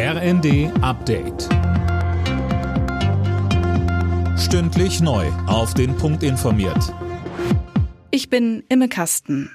RND Update. Stündlich neu. Auf den Punkt informiert. Ich bin Imme Kasten.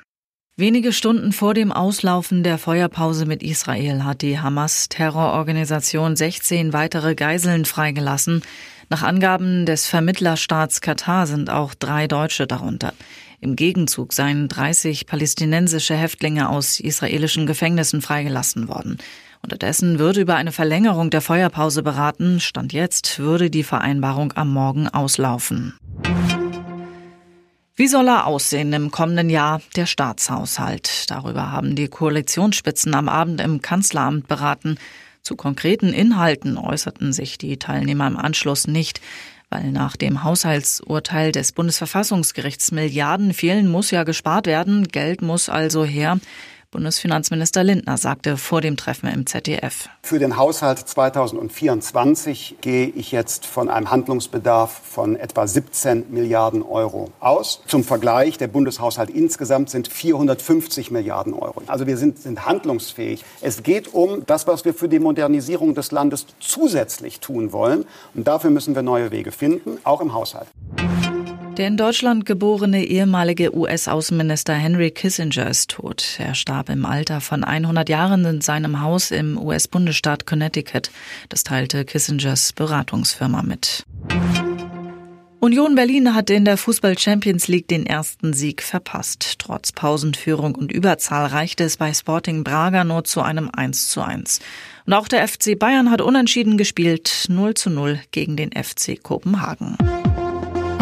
Wenige Stunden vor dem Auslaufen der Feuerpause mit Israel hat die Hamas-Terrororganisation 16 weitere Geiseln freigelassen. Nach Angaben des Vermittlerstaats Katar sind auch drei Deutsche darunter. Im Gegenzug seien 30 palästinensische Häftlinge aus israelischen Gefängnissen freigelassen worden. Unterdessen würde über eine Verlängerung der Feuerpause beraten. Stand jetzt würde die Vereinbarung am Morgen auslaufen. Wie soll er aussehen im kommenden Jahr, der Staatshaushalt? Darüber haben die Koalitionsspitzen am Abend im Kanzleramt beraten. Zu konkreten Inhalten äußerten sich die Teilnehmer im Anschluss nicht. Weil nach dem Haushaltsurteil des Bundesverfassungsgerichts Milliarden fehlen, muss ja gespart werden. Geld muss also her. Bundesfinanzminister Lindner sagte vor dem Treffen im ZDF. Für den Haushalt 2024 gehe ich jetzt von einem Handlungsbedarf von etwa 17 Milliarden Euro aus. Zum Vergleich, der Bundeshaushalt insgesamt sind 450 Milliarden Euro. Also wir sind, sind handlungsfähig. Es geht um das, was wir für die Modernisierung des Landes zusätzlich tun wollen. Und dafür müssen wir neue Wege finden, auch im Haushalt. Der in Deutschland geborene ehemalige US-Außenminister Henry Kissinger ist tot. Er starb im Alter von 100 Jahren in seinem Haus im US-Bundesstaat Connecticut. Das teilte Kissingers Beratungsfirma mit. Union Berlin hat in der Fußball Champions League den ersten Sieg verpasst. Trotz Pausenführung und Überzahl reichte es bei Sporting Braga nur zu einem 1 zu 1. Und auch der FC Bayern hat unentschieden gespielt, 0 zu 0 gegen den FC Kopenhagen.